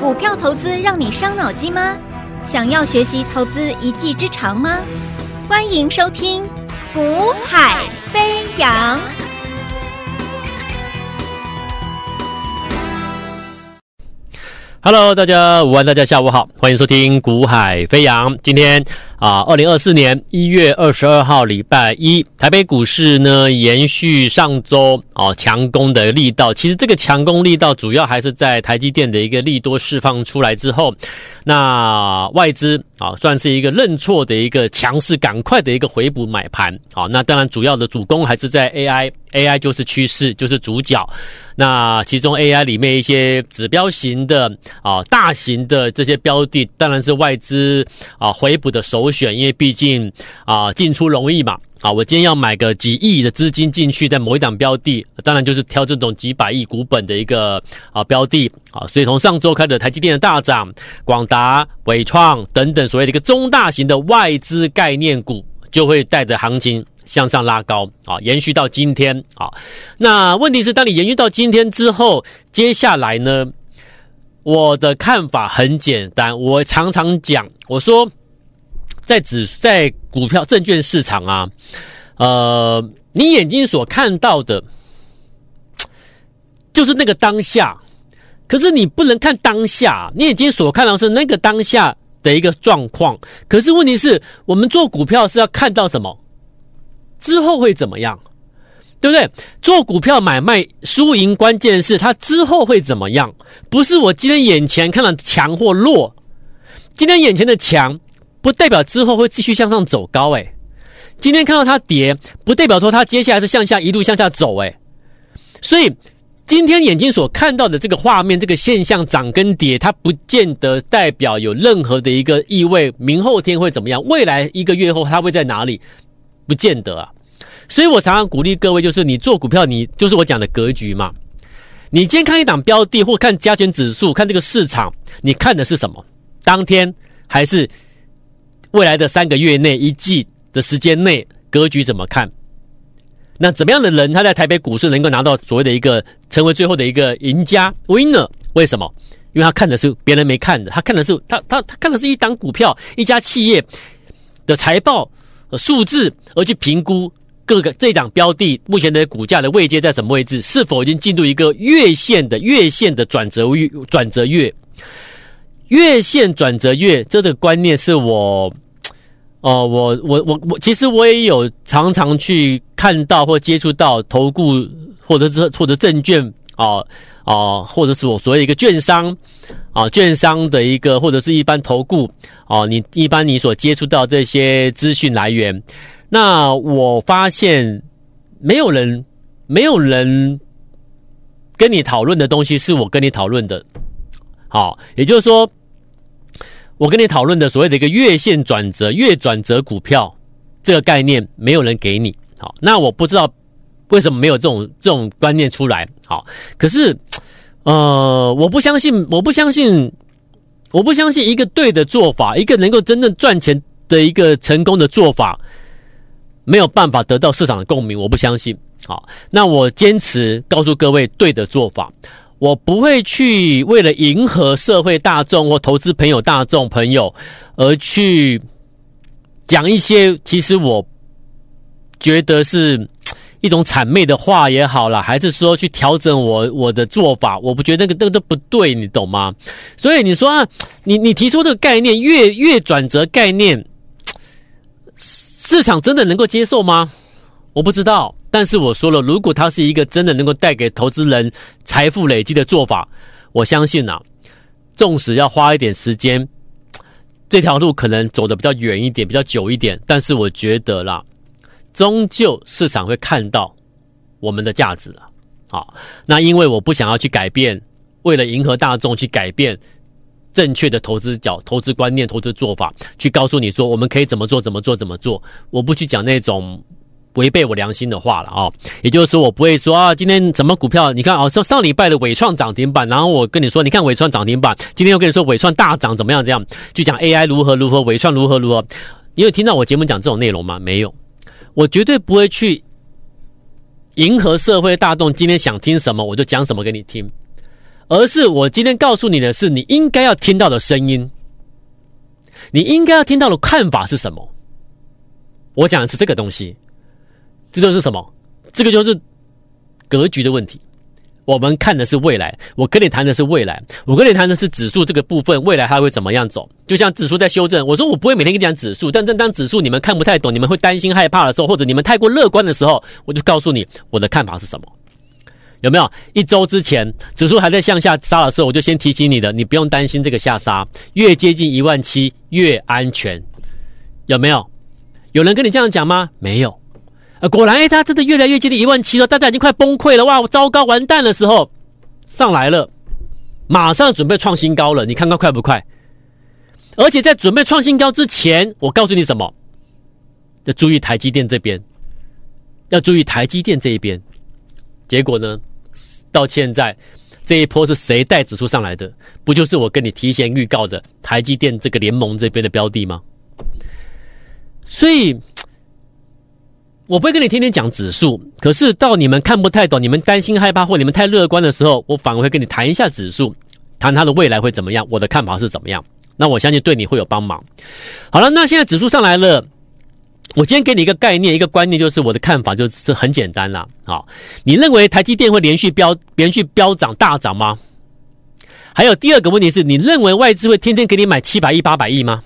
股票投资让你伤脑筋吗？想要学习投资一技之长吗？欢迎收听《股海飞扬》。Hello，大家午安，大家下午好，欢迎收听《股海飞扬》。今天啊，二零二四年一月二十二号礼拜一，台北股市呢延续上周啊强攻的力道。其实这个强攻力道主要还是在台积电的一个利多释放出来之后，那外资啊算是一个认错的一个强势，赶快的一个回补买盘。好，那当然主要的主攻还是在 AI，AI 就是趋势，就是主角。那其中 AI 里面一些指标型的啊、大型的这些标的，当然是外资啊回补的首我选，因为毕竟啊进出容易嘛。啊，我今天要买个几亿的资金进去，在某一档标的，当然就是挑这种几百亿股本的一个啊标的啊。所以从上周开始，台积电的大涨，广达、伟创等等所谓的一个中大型的外资概念股，就会带着行情。向上拉高啊，延续到今天啊。那问题是，当你延续到今天之后，接下来呢？我的看法很简单，我常常讲，我说，在指在股票证券市场啊，呃，你眼睛所看到的，就是那个当下，可是你不能看当下，你眼睛所看到是那个当下的一个状况。可是问题是我们做股票是要看到什么？之后会怎么样，对不对？做股票买卖输赢，关键是它之后会怎么样，不是我今天眼前看到强或弱。今天眼前的强，不代表之后会继续向上走高。诶，今天看到它跌，不代表说它接下来是向下一路向下走。诶，所以今天眼睛所看到的这个画面，这个现象涨跟跌，它不见得代表有任何的一个意味。明后天会怎么样？未来一个月后它会在哪里？不见得啊，所以我常常鼓励各位，就是你做股票，你就是我讲的格局嘛。你今天看一档标的，或看加权指数，看这个市场，你看的是什么？当天还是未来的三个月内、一季的时间内，格局怎么看？那怎么样的人，他在台北股市能够拿到所谓的一个成为最后的一个赢家 （winner）？为什么？因为他看的是别人没看的，他看的是他他他看的是一档股票、一家企业的财报。数字而去评估各个这档标的目前的股价的位阶在什么位置，是否已经进入一个月线的月线的转折月转折月，月线转折月这个观念是我，哦、我我我我其实我也有常常去看到或接触到投顾或者是或者证券哦。哦、或者是我所谓一个券商，啊、券商的一个或者是一般投顾，哦、你一般你所接触到这些资讯来源，那我发现没有人，没有人跟你讨论的东西是我跟你讨论的，好、也就是说，我跟你讨论的所谓的一个月线转折、月转折股票这个概念，没有人给你，好、那我不知道。为什么没有这种这种观念出来？好，可是，呃，我不相信，我不相信，我不相信一个对的做法，一个能够真正赚钱的一个成功的做法，没有办法得到市场的共鸣。我不相信。好，那我坚持告诉各位对的做法，我不会去为了迎合社会大众或投资朋友大众朋友而去讲一些其实我觉得是。一种谄媚的话也好啦，还是说去调整我我的做法，我不觉得那个那个都不对，你懂吗？所以你说，你你提出这个概念，越越转折概念，市场真的能够接受吗？我不知道。但是我说了，如果它是一个真的能够带给投资人财富累积的做法，我相信啊，纵使要花一点时间，这条路可能走得比较远一点，比较久一点，但是我觉得啦。终究市场会看到我们的价值了，好，那因为我不想要去改变，为了迎合大众去改变正确的投资角、投资观念、投资做法，去告诉你说我们可以怎么做、怎么做、怎么做，我不去讲那种违背我良心的话了啊。也就是说，我不会说啊，今天什么股票，你看啊，上上礼拜的伟创涨停板，然后我跟你说，你看伟创涨停板，今天又跟你说伟创大涨，怎么样？这样就讲 AI 如何如何，伟创如何如何？你有听到我节目讲这种内容吗？没有。我绝对不会去迎合社会大众，今天想听什么我就讲什么给你听，而是我今天告诉你的是你应该要听到的声音，你应该要听到的看法是什么？我讲的是这个东西，这就是什么？这个就是格局的问题。我们看的是未来，我跟你谈的是未来，我跟你谈的是指数这个部分，未来它会怎么样走？就像指数在修正，我说我不会每天跟你讲指数，但正当指数你们看不太懂，你们会担心害怕的时候，或者你们太过乐观的时候，我就告诉你我的看法是什么。有没有？一周之前指数还在向下杀的时候，我就先提醒你的，你不用担心这个下杀，越接近一万七越安全。有没有？有人跟你这样讲吗？没有。果然，哎，它真的越来越接近一万七了，大家已经快崩溃了，哇，我糟糕，完蛋的时候上来了，马上准备创新高了，你看看快不快？而且在准备创新高之前，我告诉你什么？要注意台积电这边，要注意台积电这一边。结果呢，到现在这一波是谁带指数上来的？不就是我跟你提前预告的台积电这个联盟这边的标的吗？所以。我不会跟你天天讲指数，可是到你们看不太懂、你们担心害怕或你们太乐观的时候，我反而会跟你谈一下指数，谈它的未来会怎么样，我的看法是怎么样。那我相信对你会有帮忙。好了，那现在指数上来了，我今天给你一个概念、一个观念，就是我的看法就是很简单啦。好，你认为台积电会连续飙、连续飙涨、大涨吗？还有第二个问题是你认为外资会天天给你买七百亿、八百亿吗？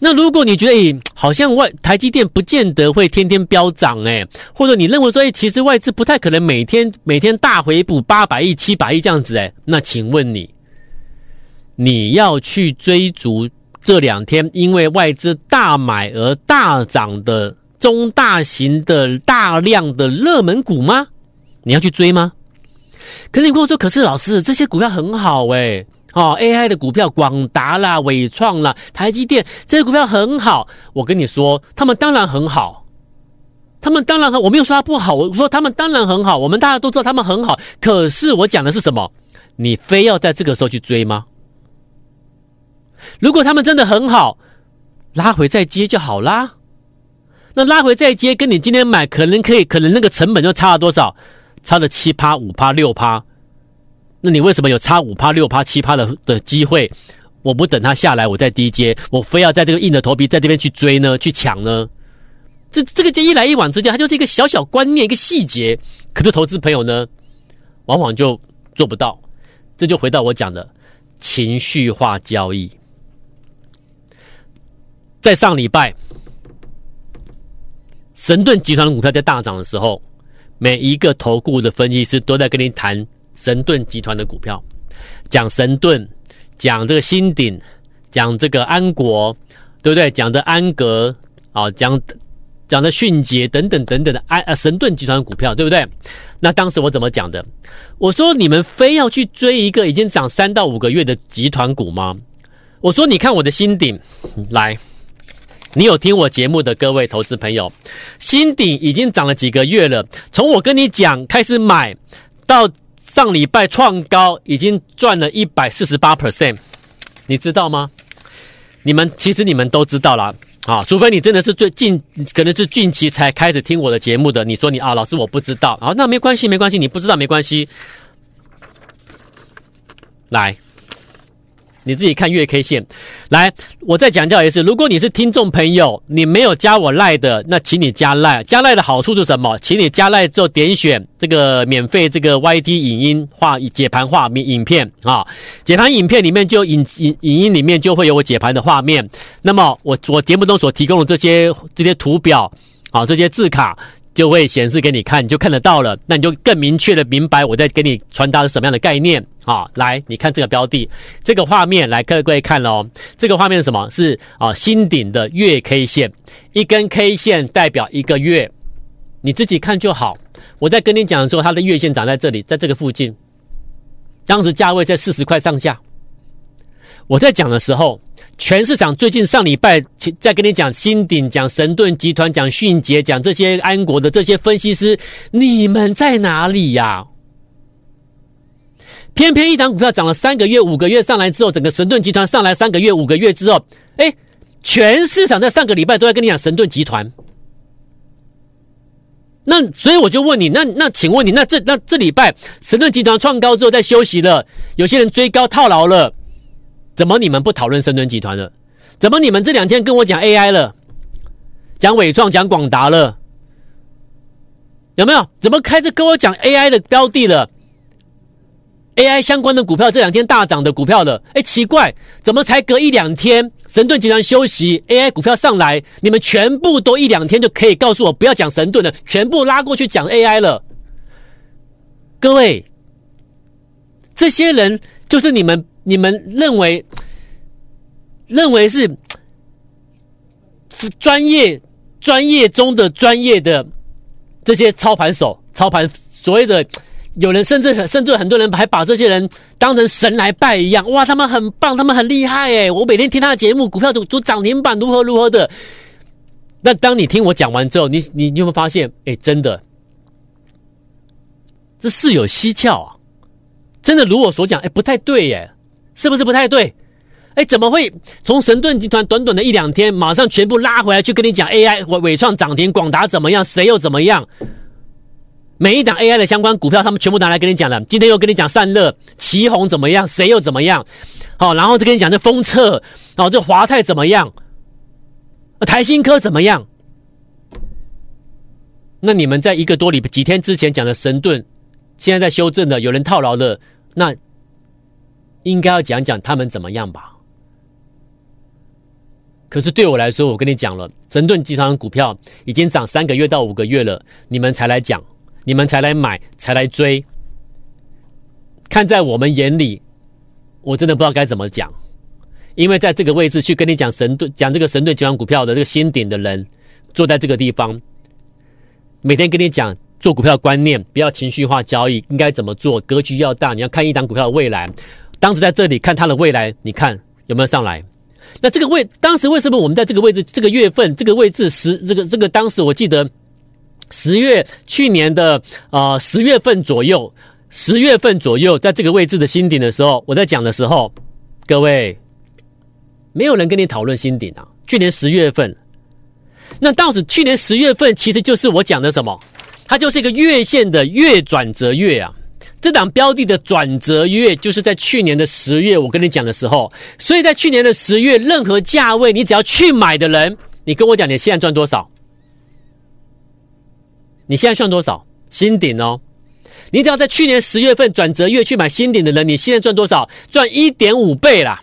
那如果你觉得，诶，好像外台积电不见得会天天飙涨，诶，或者你认为说，诶，其实外资不太可能每天每天大回补八百亿、七百亿这样子，诶，那请问你，你要去追逐这两天因为外资大买而大涨的中大型的大量的热门股吗？你要去追吗？可你跟我说，可是老师，这些股票很好，诶。哦，AI 的股票，广达啦、伟创啦、台积电这些股票很好。我跟你说，他们当然很好，他们当然很，我没有说它不好，我说他们当然很好。我们大家都知道他们很好，可是我讲的是什么？你非要在这个时候去追吗？如果他们真的很好，拉回再接就好啦。那拉回再接，跟你今天买可能可以，可能那个成本就差了多少？差了七趴、五趴、六趴。那你为什么有差五趴、六趴、七趴的的机会？我不等它下来，我再低接，我非要在这个硬着头皮在这边去追呢？去抢呢？这这个就一来一往之间，它就是一个小小观念，一个细节。可是投资朋友呢，往往就做不到。这就回到我讲的情绪化交易。在上礼拜，神盾集团的股票在大涨的时候，每一个投顾的分析师都在跟你谈。神盾集团的股票，讲神盾，讲这个新鼎，讲这个安国，对不对？讲的安格啊，讲讲的迅捷等等等等的安啊神盾集团股票，对不对？那当时我怎么讲的？我说你们非要去追一个已经涨三到五个月的集团股吗？我说你看我的新鼎，来，你有听我节目的各位投资朋友，新鼎已经涨了几个月了，从我跟你讲开始买到。上礼拜创高，已经赚了一百四十八 percent，你知道吗？你们其实你们都知道啦啊，除非你真的是最近可能是近期才开始听我的节目的，你说你啊，老师我不知道啊，那没关系没关系，你不知道没关系，来。你自己看月 K 线，来，我再强调一次，如果你是听众朋友，你没有加我赖的，那请你加赖。加赖的好处是什么？请你加赖之后点选这个免费这个 YT 影音画解盘画面影片啊，解盘影片里面就影影影音里面就会有我解盘的画面。那么我我节目中所提供的这些这些图表啊，这些字卡。就会显示给你看，你就看得到了。那你就更明确的明白我在给你传达的什么样的概念啊？来，你看这个标的，这个画面，来各位看喽。这个画面是什么？是啊，新鼎的月 K 线，一根 K 线代表一个月，你自己看就好。我在跟你讲的时候，它的月线长在这里，在这个附近，当时价位在四十块上下。我在讲的时候。全市场最近上礼拜在跟你讲新鼎、讲神盾集团、讲迅捷、讲这些安国的这些分析师，你们在哪里呀？偏偏一档股票涨了三个月、五个月上来之后，整个神盾集团上来三个月、五个月之后，哎，全市场在上个礼拜都在跟你讲神盾集团。那所以我就问你，那那请问你，那这那这礼拜神盾集团创高之后在休息了，有些人追高套牢了，怎么你们不讨论神盾集团了？怎么你们这两天跟我讲 AI 了，讲伟创，讲广达了？有没有？怎么开始跟我讲 AI 的标的了？AI 相关的股票这两天大涨的股票了？哎，奇怪，怎么才隔一两天，神盾集团休息，AI 股票上来，你们全部都一两天就可以告诉我不要讲神盾了，全部拉过去讲 AI 了？各位，这些人就是你们，你们认为认为是专业专业中的专业的。这些操盘手、操盘所谓的有人，甚至甚至很多人还把这些人当成神来拜一样。哇，他们很棒，他们很厉害诶，我每天听他的节目，股票都都涨停板，如何如何的。那当你听我讲完之后，你你你有没有发现？哎，真的，这事有蹊跷啊！真的如我所讲，哎，不太对耶，是不是不太对？哎，怎么会从神盾集团短短的一两天，马上全部拉回来，去跟你讲 AI 伟伟创涨停，广达怎么样？谁又怎么样？每一档 AI 的相关股票，他们全部拿来跟你讲了。今天又跟你讲散热、奇宏怎么样？谁又怎么样？好，然后就跟你讲这封测，哦，这华泰怎么样？台新科怎么样？那你们在一个多礼拜几天之前讲的神盾，现在在修正的，有人套牢的，那应该要讲讲他们怎么样吧？可是对我来说，我跟你讲了，神盾集团的股票已经涨三个月到五个月了，你们才来讲，你们才来买，才来追。看在我们眼里，我真的不知道该怎么讲，因为在这个位置去跟你讲神盾，讲这个神盾集团股票的这个新顶的人，坐在这个地方，每天跟你讲做股票观念，不要情绪化交易，应该怎么做，格局要大，你要看一档股票的未来。当时在这里看它的未来，你看有没有上来？那这个位，当时为什么我们在这个位置，这个月份，这个位置十，这个这个当时我记得十月去年的呃十月份左右，十月份左右，在这个位置的新顶的时候，我在讲的时候，各位没有人跟你讨论新顶啊。去年十月份，那到时去年十月份其实就是我讲的什么？它就是一个月线的月转折月啊。这档标的的转折月就是在去年的十月，我跟你讲的时候，所以在去年的十月，任何价位你只要去买的人，你跟我讲你现在赚多少？你现在赚多少？新顶哦，你只要在去年十月份转折月去买新顶的人，你现在赚多少？赚一点五倍啦！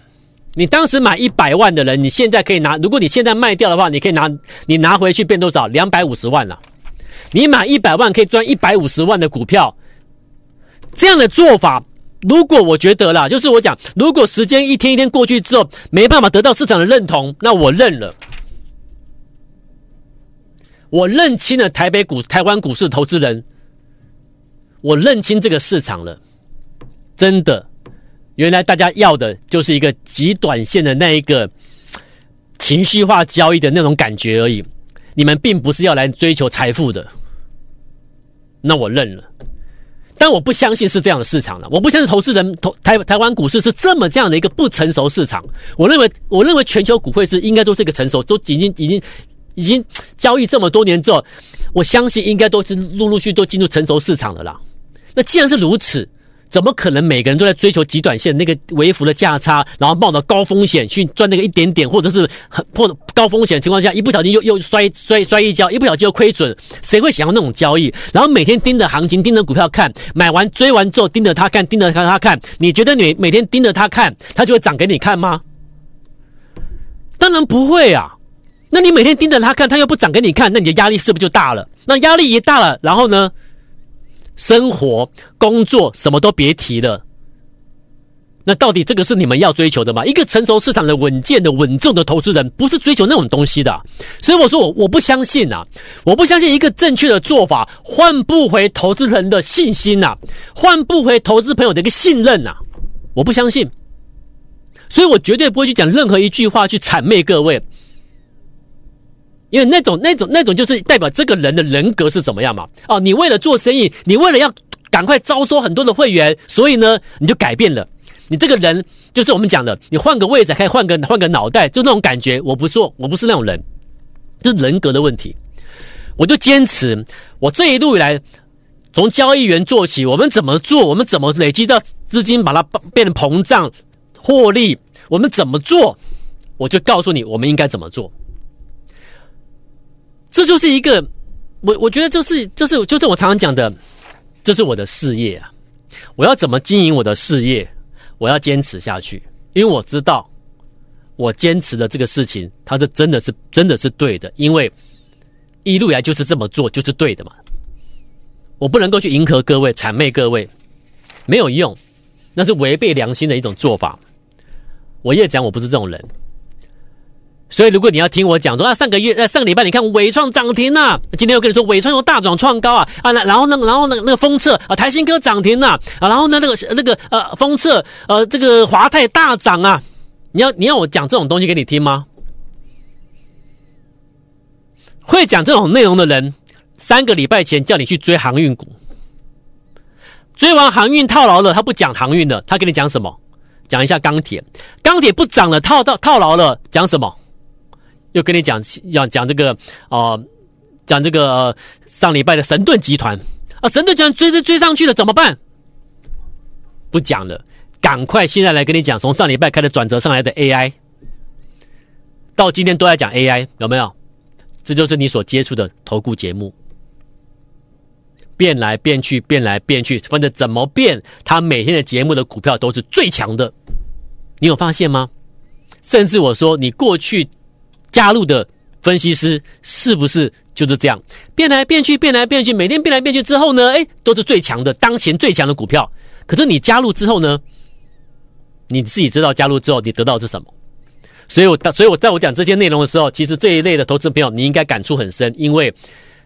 你当时买一百万的人，你现在可以拿，如果你现在卖掉的话，你可以拿，你拿回去变多少？两百五十万了。你买一百万可以赚一百五十万的股票。这样的做法，如果我觉得啦，就是我讲，如果时间一天一天过去之后，没办法得到市场的认同，那我认了。我认清了台北股、台湾股市投资人，我认清这个市场了。真的，原来大家要的就是一个极短线的那一个情绪化交易的那种感觉而已。你们并不是要来追求财富的，那我认了。但我不相信是这样的市场了，我不相信投资人投台台湾股市是这么这样的一个不成熟市场。我认为，我认为全球股汇市应该都是一个成熟，都已经已经已经交易这么多年之后，我相信应该都是陆陆续都进入成熟市场了啦。那既然是如此。怎么可能每个人都在追求极短线那个微幅的价差，然后冒着高风险去赚那个一点点，或者是很或者高风险情况下，一不小心又又摔摔摔一跤，一不小心又亏损，谁会想要那种交易？然后每天盯着行情，盯着股票看，买完追完之后盯着它看，盯着看它看，你觉得你每天盯着它看，它就会涨给你看吗？当然不会啊！那你每天盯着它看，它又不涨给你看，那你的压力是不是就大了？那压力一大了，然后呢？生活、工作什么都别提了。那到底这个是你们要追求的吗？一个成熟市场的稳健的、稳重的投资人，不是追求那种东西的。所以我说我我不相信啊，我不相信一个正确的做法换不回投资人的信心呐，换不回投资朋友的一个信任呐，我不相信。所以我绝对不会去讲任何一句话去谄媚各位。因为那种、那种、那种，就是代表这个人的人格是怎么样嘛？哦，你为了做生意，你为了要赶快招收很多的会员，所以呢，你就改变了。你这个人就是我们讲的，你换个位置，可以换个换个脑袋，就那种感觉。我不说，我不是那种人，这是人格的问题。我就坚持，我这一路以来从交易员做起，我们怎么做，我们怎么累积到资金，把它变成膨胀获利，我们怎么做，我就告诉你，我们应该怎么做。这就是一个，我我觉得就是就是就是我常常讲的，这是我的事业啊，我要怎么经营我的事业，我要坚持下去，因为我知道我坚持的这个事情，它是真的是真的是对的，因为一路来就是这么做就是对的嘛，我不能够去迎合各位、谄媚各位，没有用，那是违背良心的一种做法。我也讲我不是这种人。所以，如果你要听我讲说啊，上个月、呃，上个礼拜，你看伟创涨停呐、啊，今天又跟你说伟创又大涨创高啊啊，然后那个，然后那个那个封测啊，台新科涨停呐啊，然后呢那个那个呃封测呃这个华泰大涨啊，你要你要我讲这种东西给你听吗？会讲这种内容的人，三个礼拜前叫你去追航运股，追完航运套牢了，他不讲航运的，他跟你讲什么？讲一下钢铁，钢铁不涨了，套到套牢了，讲什么？又跟你讲要讲这个哦、讲这个、上礼拜的神盾集团啊，神盾集团追追追上去了，怎么办？不讲了，赶快现在来跟你讲，从上礼拜开始转折上来的 AI，到今天都在讲 AI，有没有？这就是你所接触的投顾节目，变来变去，变来变去，反正怎么变，他每天的节目的股票都是最强的，你有发现吗？甚至我说你过去。加入的分析师是不是就是这样变来变去，变来变去，每天变来变去之后呢？哎，都是最强的，当前最强的股票。可是你加入之后呢？你自己知道加入之后你得到是什么？所以我，所以我在我讲这些内容的时候，其实这一类的投资朋友你应该感触很深，因为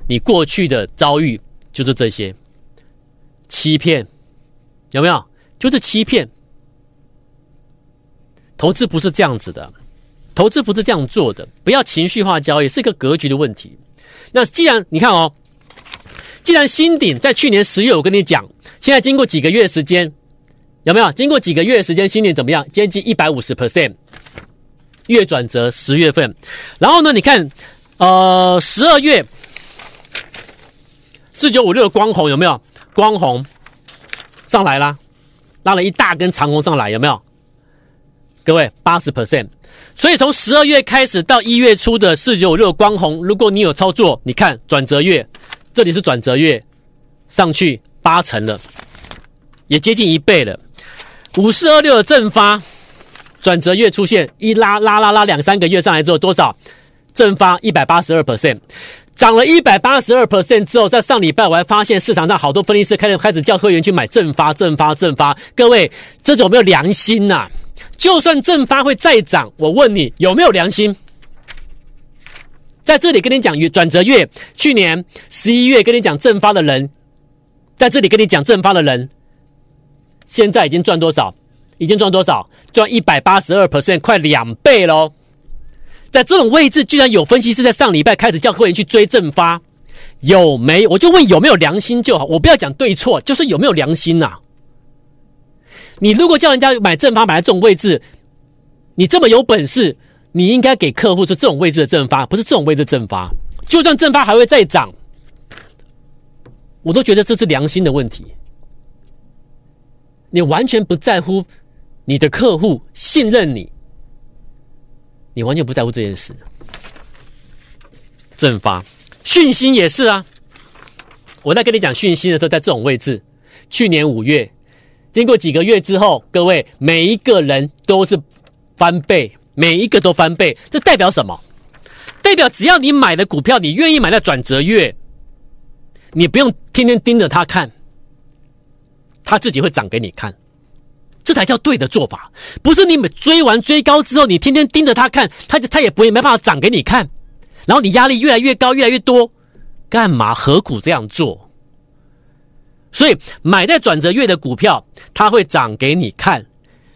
你过去的遭遇就是这些欺骗，有没有？就是欺骗。投资不是这样子的。投资不是这样做的，不要情绪化交易，是一个格局的问题。那既然你看哦，既然新鼎在去年十月，我跟你讲，现在经过几个月时间，有没有？经过几个月时间，新鼎怎么样？接近一百五十 percent，月转折十月份，然后呢？你看，呃，十二月四九五六的光红有没有？光红上来啦，拉了一大根长红上来，有没有？各位八十 percent。所以从十二月开始到一月初的四九五六光红，如果你有操作，你看转折月，这里是转折月，上去八成了，也接近一倍了。五四二六的正发，转折月出现一拉拉拉拉两三个月上来之后多少？正发一百八十二 percent，涨了一百八十二 percent 之后，在上礼拜我还发现市场上好多分析师开始开始叫会员去买正发正发正发，各位这种有没有良心呐、就算正发会再涨，我问你有没有良心？在这里跟你讲转折月，去年十一月跟你讲正发的人，在这里跟你讲正发的人，现在已经赚多少？已经赚多少？赚一百八十二 percent，快两倍喽！在这种位置，居然有分析师在上礼拜开始叫会员去追正发，有没？我就问有没有良心就好，我不要讲对错，就是有没有良心呐、你如果叫人家买正发买在这种位置，你这么有本事，你应该给客户是这种位置的正发，不是这种位置正发。就算正发还会再涨，我都觉得这是良心的问题。你完全不在乎你的客户信任你，你完全不在乎这件事。正发讯息也是啊，我在跟你讲讯息的时候，在这种位置，去年五月。经过几个月之后，各位每一个人都是翻倍，每一个都翻倍，这代表什么？代表只要你买的股票，你愿意买在转折月，你不用天天盯着它看，它自己会涨给你看，这才叫对的做法。不是你们追完追高之后，你天天盯着它看，它它也不会没办法涨给你看，然后你压力越来越高，越来越多，干嘛？何苦这样做？所以买在转折月的股票，它会涨给你看，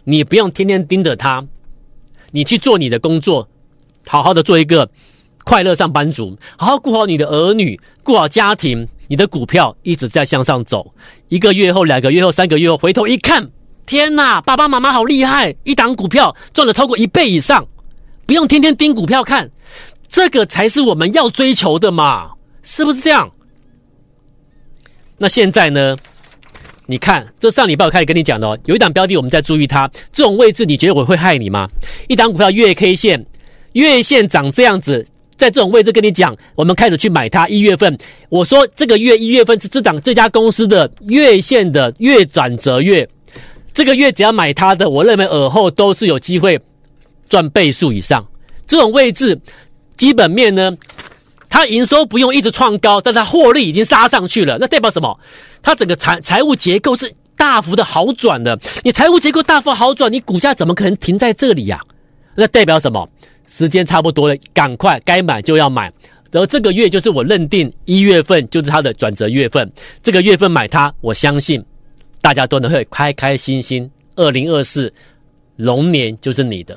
你不用天天盯着它，你去做你的工作，好好的做一个快乐上班族，好好顾好你的儿女，顾好家庭，你的股票一直在向上走。一个月后、两个月后、三个月后，回头一看，天哪，爸爸妈妈好厉害，一档股票赚了超过一倍以上，不用天天盯股票看，这个才是我们要追求的嘛。是不是这样？那现在呢？你看，这上礼拜我开始跟你讲的哦，有一档标的，我们在注意它这种位置，你觉得我会害你吗？一档股票月 K 线，月线长这样子，在这种位置跟你讲，我们开始去买它。一月份，我说这个月一月份是这档这家公司的月线的月转折月，这个月只要买它的，我认为尔后都是有机会赚倍数以上。这种位置，基本面呢？它营收不用一直创高，但它获利已经杀上去了，那代表什么？它整个财财务结构是大幅的好转的。你财务结构大幅好转，你股价怎么可能停在这里呀？那代表什么？时间差不多了，赶快该买就要买。然后这个月就是我认定一月份就是它的转折月份，这个月份买它，我相信大家都能会开开心心。二零二四龙年就是你的。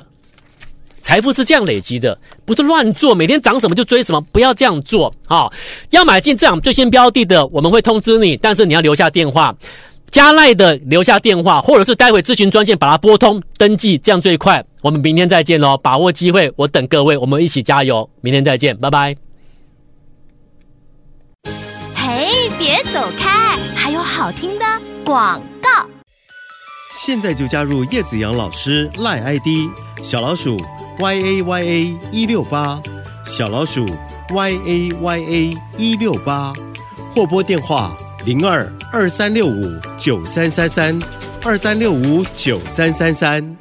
财富是这样累积的，不是乱做，每天涨什么就追什么，不要这样做啊、哦！要买进这样最新标的的，我们会通知你，但是你要留下电话，加赖的留下电话，或者是待会咨询专线把它拨通登记，这样最快。我们明天再见喽，把握机会，我等各位，我们一起加油，明天再见，拜拜。嘿，别走开，还有好听的广告。现在就加入叶子阳老师赖 ID 小老鼠。Y a y a 一六八小老鼠 y a y a 一六八或拨电话零二二三六五九三三三二三六五九三三三。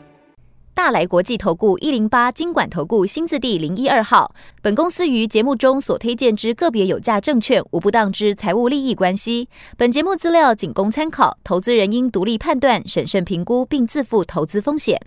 大来国际投顾一零八金管投顾新字第零一二号。本公司于节目中所推荐之个别有价证券无不当之财务利益关系。本节目资料仅供参考，投资人应独立判断、审慎评估并自负投资风险。